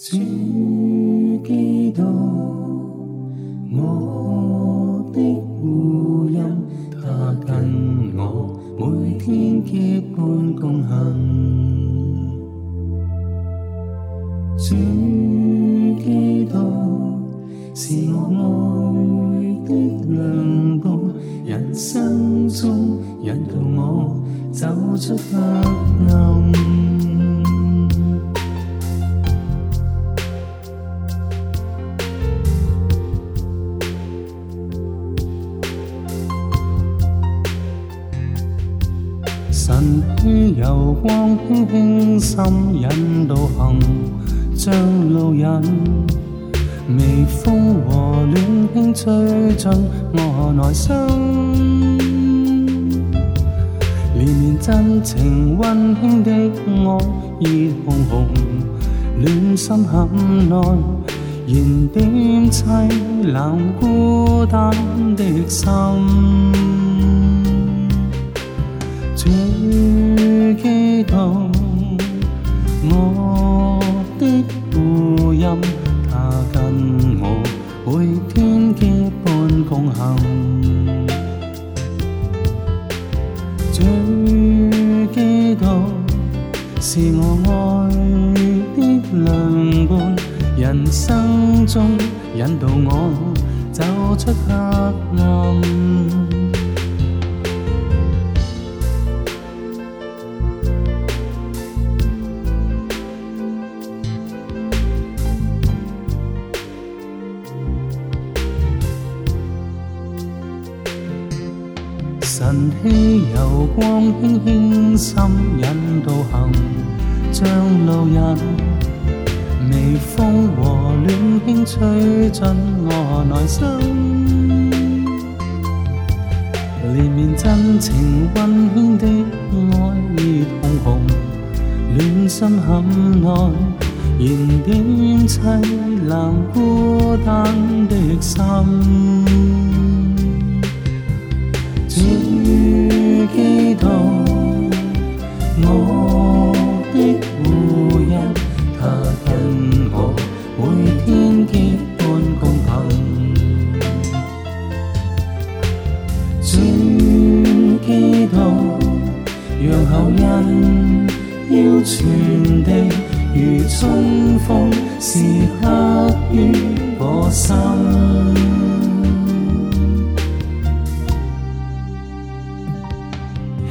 主基督，我的护荫，他跟我每天结伴同行。主基督，是我爱的良伴，人生中引导我走出黑暗。晨曦柔光，轻轻心引导行，将路引。微风和暖轻吹进我内心，连绵真情温馨的爱，意红红，暖心很内燃点凄冷孤单的心。行，最记得是我爱的良伴，人生中引导我走出黑暗。晨曦柔光輕輕心引導行，將路人微風和暖輕吹進我內心。連綿真情溫馨的愛熱紅紅，暖心坎內燃點淒冷孤單的心。让后人要传递，如春风，时刻于我心，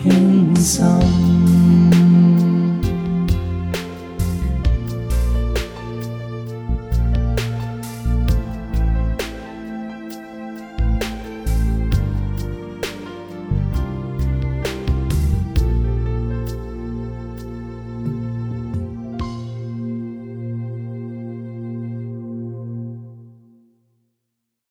轻